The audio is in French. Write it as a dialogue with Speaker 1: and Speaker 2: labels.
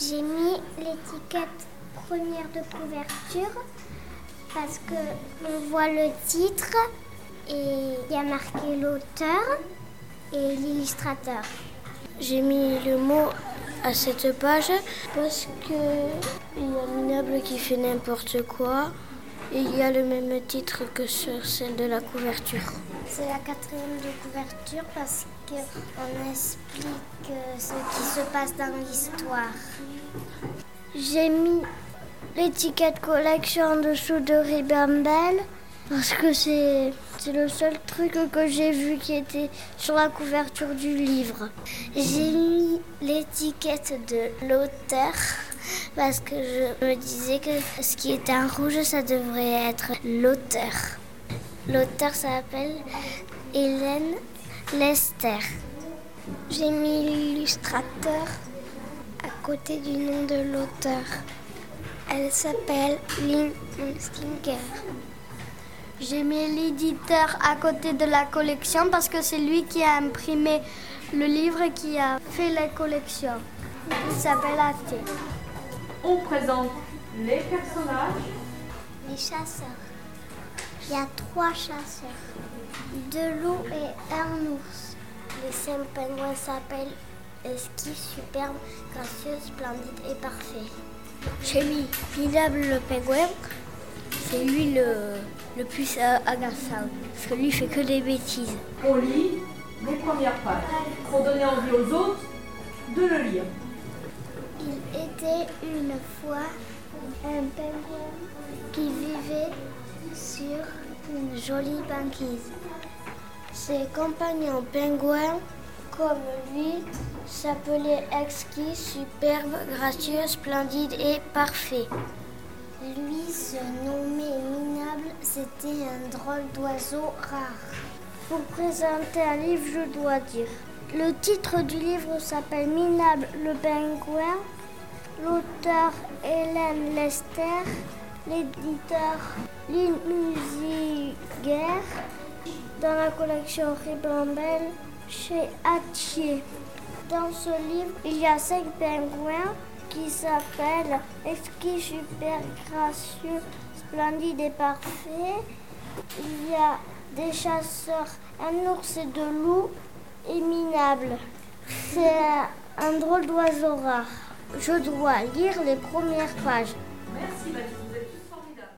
Speaker 1: J'ai mis l'étiquette première de couverture parce que on voit le titre et il y a marqué l'auteur et l'illustrateur.
Speaker 2: J'ai mis le mot à cette page parce que il y a Minable qui fait n'importe quoi et il y a le même titre que sur celle de la couverture.
Speaker 1: C'est la quatrième de couverture parce qu'on explique euh, ce qui se passe dans l'histoire.
Speaker 2: J'ai mis l'étiquette collection en dessous de Ribambelle parce que c'est le seul truc que j'ai vu qui était sur la couverture du livre.
Speaker 1: J'ai mis l'étiquette de l'auteur parce que je me disais que ce qui était en rouge, ça devrait être l'auteur. L'auteur s'appelle Hélène Lester. J'ai mis l'illustrateur à côté du nom de l'auteur. Elle s'appelle Lynn Stinker.
Speaker 2: J'ai mis l'éditeur à côté de la collection parce que c'est lui qui a imprimé le livre et qui a fait la collection. Il s'appelle Athé.
Speaker 3: On présente les personnages.
Speaker 1: Les chasseurs. Il y a trois chasseurs. Deux loups et un ours. Les cinq pingouins s'appellent Esquis, superbe, gracieux, splendide et parfait.
Speaker 2: J'ai mis Minable le pingouin. C'est lui le, le plus euh, agaçant. Parce que lui fait que des bêtises.
Speaker 3: On lit les premières pages pour donner envie aux autres de le lire.
Speaker 1: Il était une fois un pingouin qui vivait sur une jolie banquise. Ses compagnons pingouins, comme lui, s'appelaient exquis, superbe, gracieux, splendide et parfait. Lui se nommait c'était un drôle d'oiseau rare.
Speaker 2: Pour présenter un livre, je dois dire. Le titre du livre s'appelle Minable le pingouin. L'auteur Hélène Lester. L'éditeur Lynn Musiger. Dans la collection Ribambelle chez Hatier. Dans ce livre, il y a cinq pingouins qui s'appellent Exquis, super, gracieux, splendide et parfait? Il y a des chasseurs, un ours et deux loups, et minable. C'est un drôle d'oiseau rare. Je dois lire les premières pages.
Speaker 3: Merci.